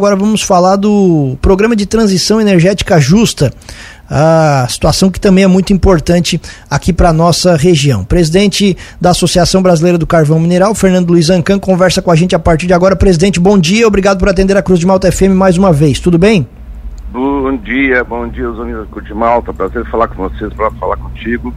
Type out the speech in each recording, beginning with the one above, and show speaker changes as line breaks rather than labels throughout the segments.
Agora vamos falar do programa de transição energética justa, a situação que também é muito importante aqui para nossa região. Presidente da Associação Brasileira do Carvão Mineral, Fernando Luiz Ancan, conversa com a gente a partir de agora. Presidente, bom dia, obrigado por atender a Cruz de Malta FM mais uma vez. Tudo bem?
Bom dia, bom dia, os amigos da Cruz de Malta. Prazer falar com vocês, para falar contigo.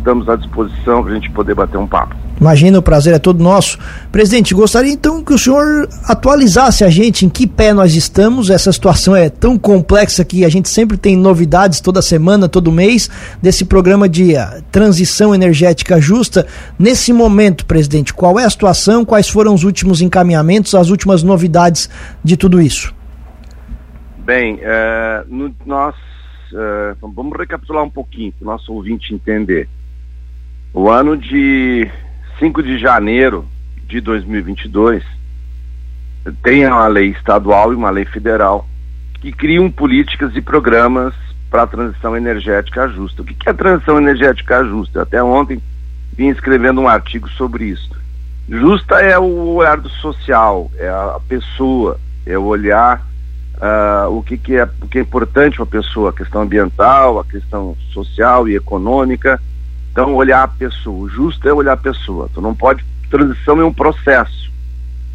Estamos à disposição para a gente poder bater um papo.
Imagina, o prazer é todo nosso. Presidente, gostaria então que o senhor atualizasse a gente em que pé nós estamos. Essa situação é tão complexa que a gente sempre tem novidades toda semana, todo mês, desse programa de uh, transição energética justa. Nesse momento, presidente, qual é a situação? Quais foram os últimos encaminhamentos, as últimas novidades de tudo isso?
Bem, uh, no, nós uh, vamos recapitular um pouquinho para o nosso ouvinte entender. O ano de 5 de janeiro de 2022, tem uma lei estadual e uma lei federal que criam políticas e programas para a transição energética justa. O que é a transição energética justa? Até ontem vim escrevendo um artigo sobre isso. Justa é o olhar do social, é a pessoa, é o olhar uh, o que, que, é, o que é importante para a pessoa, a questão ambiental, a questão social e econômica, então, olhar a pessoa. O justo é olhar a pessoa. Tu não pode. Transição é um processo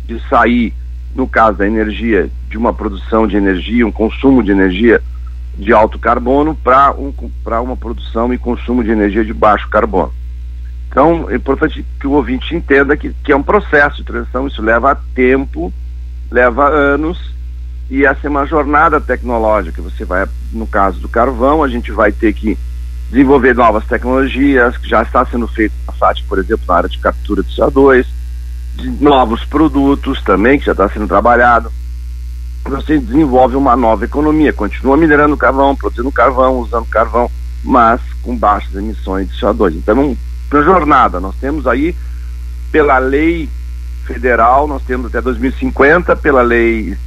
de sair, no caso da energia, de uma produção de energia, um consumo de energia de alto carbono para um, uma produção e consumo de energia de baixo carbono. Então, é importante que o ouvinte entenda que, que é um processo de transição, isso leva tempo, leva anos, e essa é uma jornada tecnológica. Você vai, no caso do carvão, a gente vai ter que desenvolver novas tecnologias, que já está sendo feito na SAT, por exemplo, na área de captura de CO2, de novos produtos também, que já está sendo trabalhado. Você desenvolve uma nova economia, continua minerando carvão, produzindo carvão, usando carvão, mas com baixas emissões de CO2. Então, uma jornada, nós temos aí, pela lei federal, nós temos até 2050, pela lei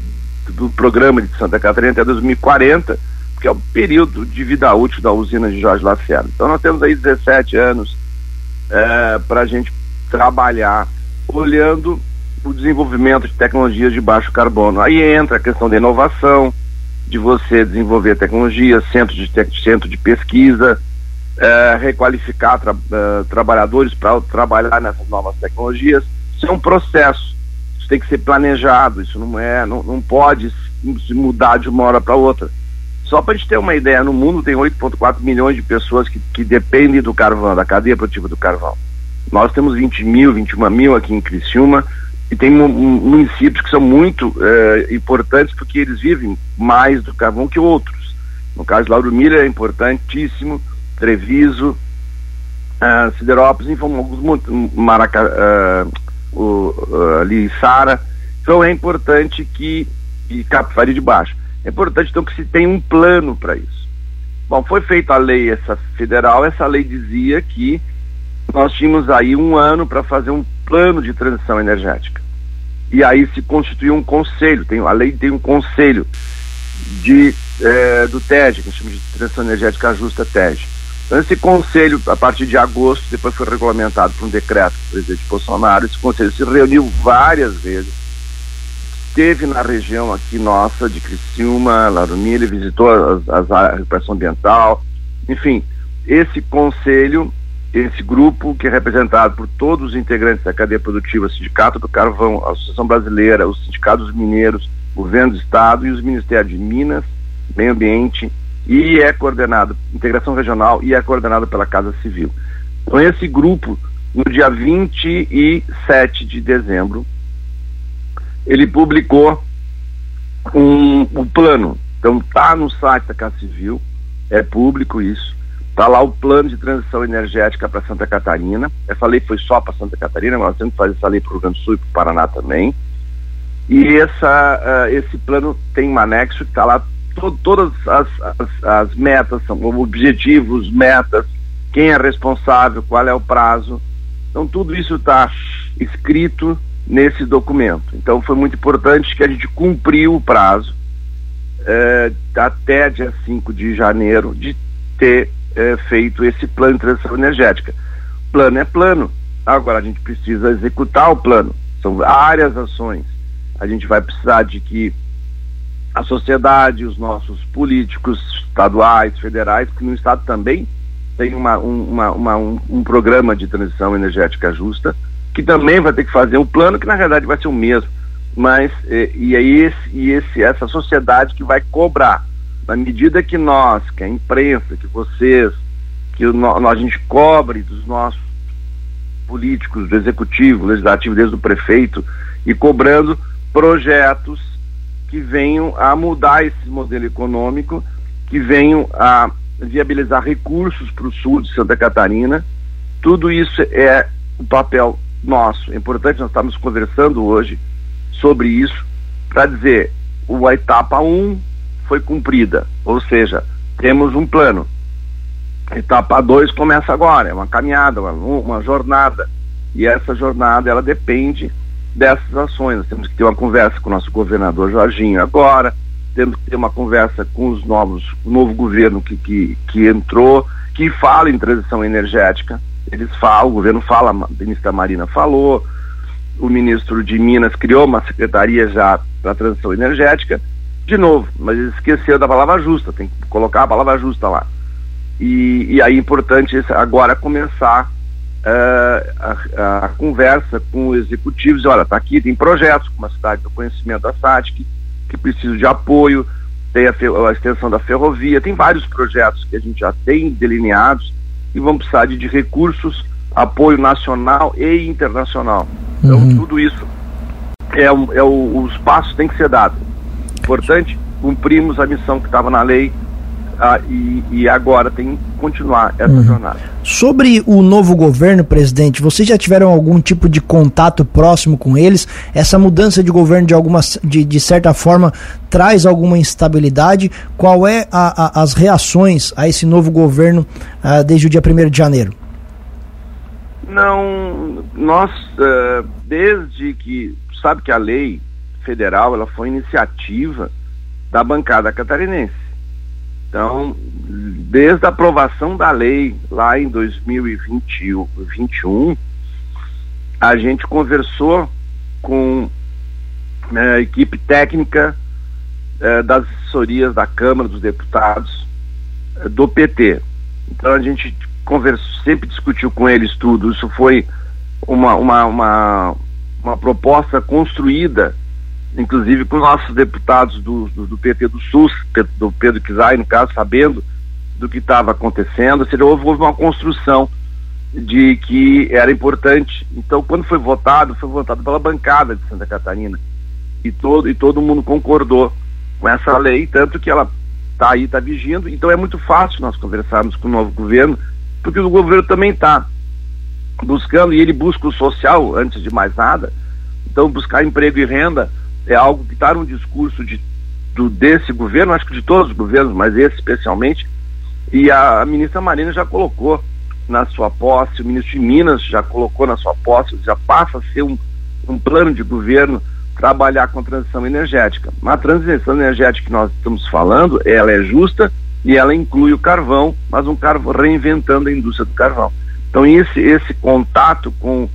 do programa de Santa Catarina até 2040, que é o período de vida útil da usina de Jorge Lacerda. Então nós temos aí 17 anos é, para a gente trabalhar olhando o desenvolvimento de tecnologias de baixo carbono. Aí entra a questão da inovação, de você desenvolver tecnologias, centro de, te centro de pesquisa, é, requalificar tra uh, trabalhadores para trabalhar nessas novas tecnologias. Isso é um processo, isso tem que ser planejado, isso não é, não, não pode se mudar de uma hora para outra. Só para a gente ter uma ideia, no mundo tem 8,4 milhões de pessoas que, que dependem do carvão, da cadeia produtiva do carvão. Nós temos 20 mil, 21 mil aqui em Criciúma e tem municípios que são muito eh, importantes porque eles vivem mais do carvão que outros. No caso, Lauro Miller é importantíssimo, Treviso, uh, Siderópolis, enfim, alguns Maraca, uh, ali Sara. Então é importante que e Capivari de Baixo. É importante, então, que se tenha um plano para isso. Bom, foi feita a lei essa federal, essa lei dizia que nós tínhamos aí um ano para fazer um plano de transição energética. E aí se constituiu um conselho, tem, a lei tem um conselho de, é, do TED, que chama de Transição Energética Justa TED. Então esse conselho, a partir de agosto, depois foi regulamentado por um decreto do presidente Bolsonaro, esse conselho se reuniu várias vezes, esteve na região aqui nossa de Criciúma, Larumilha, visitou as, as de recuperação ambiental, enfim, esse conselho, esse grupo que é representado por todos os integrantes da cadeia produtiva, Sindicato do Carvão, a Associação Brasileira, os sindicatos mineiros, governo do Estado e os Ministérios de Minas, Meio Ambiente, e é coordenado, integração regional, e é coordenado pela Casa Civil. Então esse grupo, no dia 27 de dezembro, ele publicou um, um plano. Então tá no site da Casa Civil, é público isso. Tá lá o plano de transição energética para Santa Catarina. Essa lei foi só para Santa Catarina, mas nós temos que fazer essa lei para o Rio Grande do Sul e para o Paraná também. E essa, uh, esse plano tem um anexo que está lá to todas as, as, as, metas, são objetivos, metas, quem é responsável, qual é o prazo. Então tudo isso está escrito nesse documento. Então foi muito importante que a gente cumpriu o prazo é, até dia 5 de janeiro de ter é, feito esse plano de transição energética. Plano é plano. Agora a gente precisa executar o plano. São várias ações. A gente vai precisar de que a sociedade, os nossos políticos estaduais, federais, que no estado também tem uma, uma, uma, um, um, programa de transição energética justa, que também vai ter que fazer um plano que na verdade vai ser o mesmo. Mas e, e é esse, e esse, essa sociedade que vai cobrar. Na medida que nós, que a imprensa, que vocês, que o, a gente cobre dos nossos políticos, do executivo, legislativo, desde o prefeito, e cobrando projetos que venham a mudar esse modelo econômico, que venham a viabilizar recursos para o sul de Santa Catarina. Tudo isso é o papel nosso. É importante, nós estamos conversando hoje sobre isso para dizer a etapa 1 um foi cumprida, ou seja, temos um plano. A etapa 2 começa agora, é uma caminhada, uma, uma jornada. E essa jornada ela depende dessas ações. Nós temos que ter uma conversa com o nosso governador Jorginho agora, temos que ter uma conversa com os novos, o novo governo que, que, que entrou, que fala em transição energética. Eles falam, o governo fala, a ministra Marina falou, o ministro de Minas criou uma secretaria já para a transição energética. De novo, mas eles esqueceram da palavra justa, tem que colocar a palavra justa lá. E, e aí é importante agora começar uh, a, a, conversa com os executivos, olha, está aqui, tem projetos, como a cidade do conhecimento da SATIC, que precisam de apoio, tem a, a, extensão da ferrovia, tem vários projetos que a gente já tem delineados e vão precisar de, de recursos, apoio nacional e internacional. Então, uhum. tudo isso é, é o, os passos têm que ser dados. Importante, cumprimos a missão que estava na lei, ah, e, e, agora tem que continuar essa uhum. jornada.
Sobre o novo governo, presidente, vocês já tiveram algum tipo de contato próximo com eles? Essa mudança de governo, de, alguma, de, de certa forma, traz alguma instabilidade? Qual é a, a, as reações a esse novo governo ah, desde o dia 1 de janeiro?
Não, nós, uh, desde que, sabe que a lei federal, ela foi iniciativa da bancada catarinense. Então, desde a aprovação da lei lá em 2021, a gente conversou com né, a equipe técnica eh, das assessorias da Câmara dos Deputados eh, do PT. Então a gente conversou, sempre discutiu com eles tudo. Isso foi uma, uma, uma, uma proposta construída inclusive com nossos deputados do, do, do PT do SUS, do Pedro Kizai, no caso, sabendo do que estava acontecendo, ou seja, houve, houve uma construção de que era importante. Então, quando foi votado, foi votado pela bancada de Santa Catarina. E todo, e todo mundo concordou com essa lei, tanto que ela está aí, está vigindo. Então é muito fácil nós conversarmos com o novo governo, porque o governo também está buscando, e ele busca o social antes de mais nada. Então, buscar emprego e renda é algo que está no discurso de, do, desse governo, acho que de todos os governos, mas esse especialmente, e a, a, ministra Marina já colocou na sua posse, o ministro de Minas já colocou na sua posse, já passa a ser um, um plano de governo trabalhar com a transição energética. A transição energética que nós estamos falando, ela é justa e ela inclui o carvão, mas um carvão reinventando a indústria do carvão. Então esse esse contato com,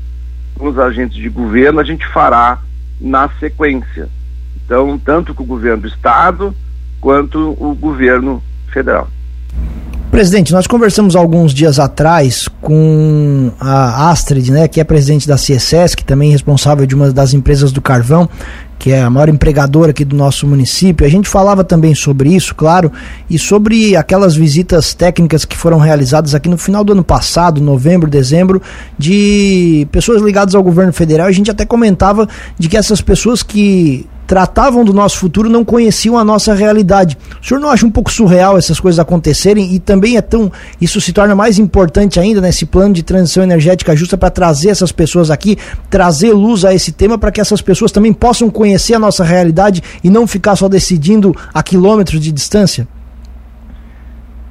com os agentes de governo a gente fará na sequência. Então, tanto com o governo do estado quanto o governo federal.
Presidente, nós conversamos alguns dias atrás com a Astrid, né, que é presidente da CSS, que também é responsável de uma das empresas do carvão, que é a maior empregadora aqui do nosso município. A gente falava também sobre isso, claro, e sobre aquelas visitas técnicas que foram realizadas aqui no final do ano passado, novembro, dezembro, de pessoas ligadas ao governo federal. A gente até comentava de que essas pessoas que tratavam do nosso futuro não conheciam a nossa realidade. O senhor não acha um pouco surreal essas coisas acontecerem e também é tão isso se torna mais importante ainda nesse plano de transição energética justa para trazer essas pessoas aqui, trazer luz a esse tema para que essas pessoas também possam conhecer a nossa realidade e não ficar só decidindo a quilômetros de distância?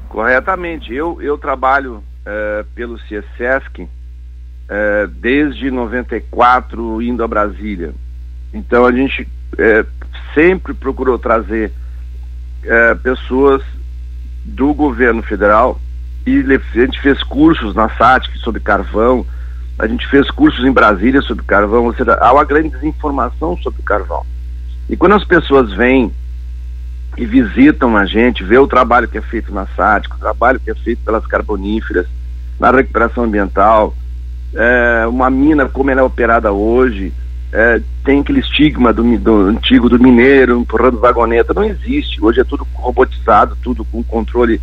Corretamente. Eu, eu trabalho uh, pelo CIESESC uh, desde 94 indo a Brasília. Então a gente é, sempre procurou trazer é, pessoas do governo federal e a gente fez cursos na SATIC sobre carvão, a gente fez cursos em Brasília sobre carvão, ou seja, há uma grande desinformação sobre carvão. E quando as pessoas vêm e visitam a gente, vê o trabalho que é feito na SATIC, o trabalho que é feito pelas carboníferas, na recuperação ambiental, é, uma mina como ela é operada hoje, é, tem aquele estigma do, do, antigo do mineiro empurrando vagoneta, não existe. Hoje é tudo robotizado, tudo com controle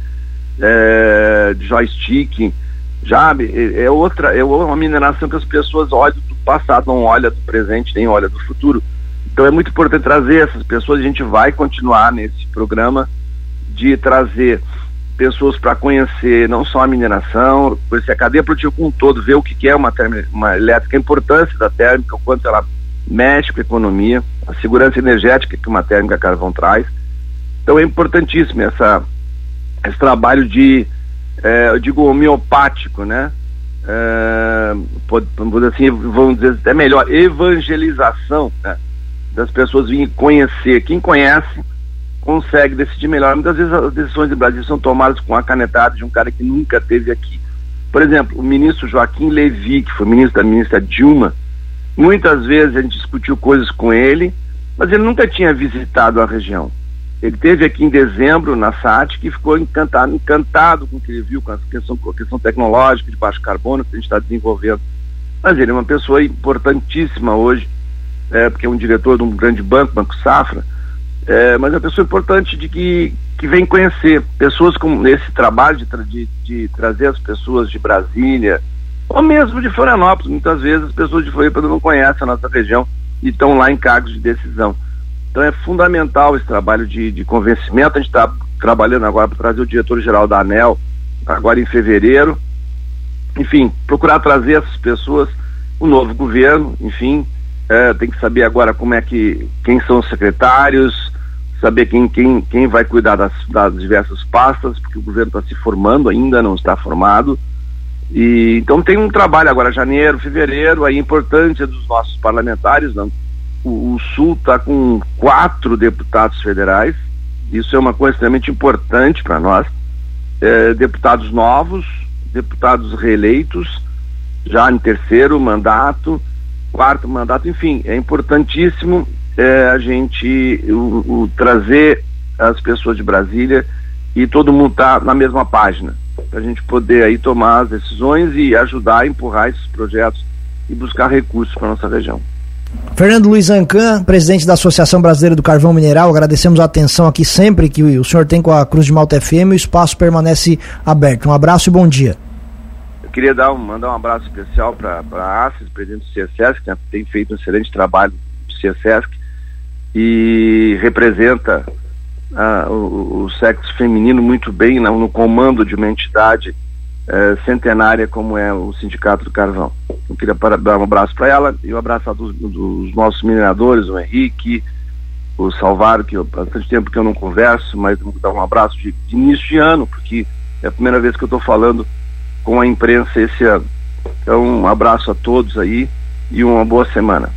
é, de joystick, já é, é outra, é uma mineração que as pessoas olham do passado, não olham do presente, nem olham do futuro. Então é muito importante trazer essas pessoas, a gente vai continuar nesse programa de trazer pessoas para conhecer não só a mineração, conhecer a cadeia produtiva como um todo, ver o que é uma, uma elétrica, a importância da térmica, o quanto ela mexe com a economia, a segurança energética que uma térmica carvão traz. Então é importantíssimo essa, esse trabalho de, é, eu digo, homeopático, né? É, pode, assim, vamos dizer, é melhor, evangelização né? das pessoas virem conhecer. Quem conhece consegue decidir melhor. Muitas vezes as decisões do Brasil são tomadas com a canetada de um cara que nunca esteve aqui. Por exemplo, o ministro Joaquim Levy, que foi ministro da ministra Dilma, muitas vezes a gente discutiu coisas com ele, mas ele nunca tinha visitado a região. Ele teve aqui em dezembro na SAT que ficou encantado, encantado com o que ele viu, com a questão, com a questão tecnológica de baixo carbono que a gente está desenvolvendo. Mas ele é uma pessoa importantíssima hoje, é, porque é um diretor de um grande banco, Banco Safra, é, mas é uma pessoa importante de que, que vem conhecer pessoas com esse trabalho de, de, de trazer as pessoas de Brasília, ou mesmo de Florianópolis. Muitas vezes as pessoas de Florianópolis não conhecem a nossa região e estão lá em cargos de decisão. Então é fundamental esse trabalho de, de convencimento. A gente está trabalhando agora para trazer o diretor-geral da ANEL, agora em fevereiro. Enfim, procurar trazer essas pessoas, o novo governo, enfim, é, tem que saber agora como é que, quem são os secretários, saber quem, quem, quem vai cuidar das, das diversas pastas, porque o governo está se formando ainda, não está formado. E, então tem um trabalho agora, janeiro, fevereiro, aí importância dos nossos parlamentares. Não? O, o Sul está com quatro deputados federais, isso é uma coisa extremamente importante para nós. É, deputados novos, deputados reeleitos, já em terceiro mandato, quarto mandato, enfim, é importantíssimo é, a gente o, o, trazer as pessoas de Brasília e todo mundo tá na mesma página para a gente poder aí tomar as decisões e ajudar a empurrar esses projetos e buscar recursos para nossa região.
Fernando Luiz Ancan, presidente da Associação Brasileira do Carvão Mineral, agradecemos a atenção aqui sempre que o senhor tem com a Cruz de Malta FM, o espaço permanece aberto. Um abraço e bom dia.
Eu queria dar um, mandar um abraço especial para a Assis, presidente do CSESC, que tem feito um excelente trabalho no CSESC, e representa ah, o, o, sexo feminino muito bem no, no comando de uma entidade eh, centenária como é o Sindicato do Carvão. Eu queria para, dar um abraço para ela e um abraço dos, dos, nossos mineradores, o Henrique, o Salvaro, que há bastante tempo que eu não converso, mas dar um abraço de, de início de ano, porque é a primeira vez que eu estou falando com a imprensa esse ano. Então, um abraço a todos aí e uma boa semana.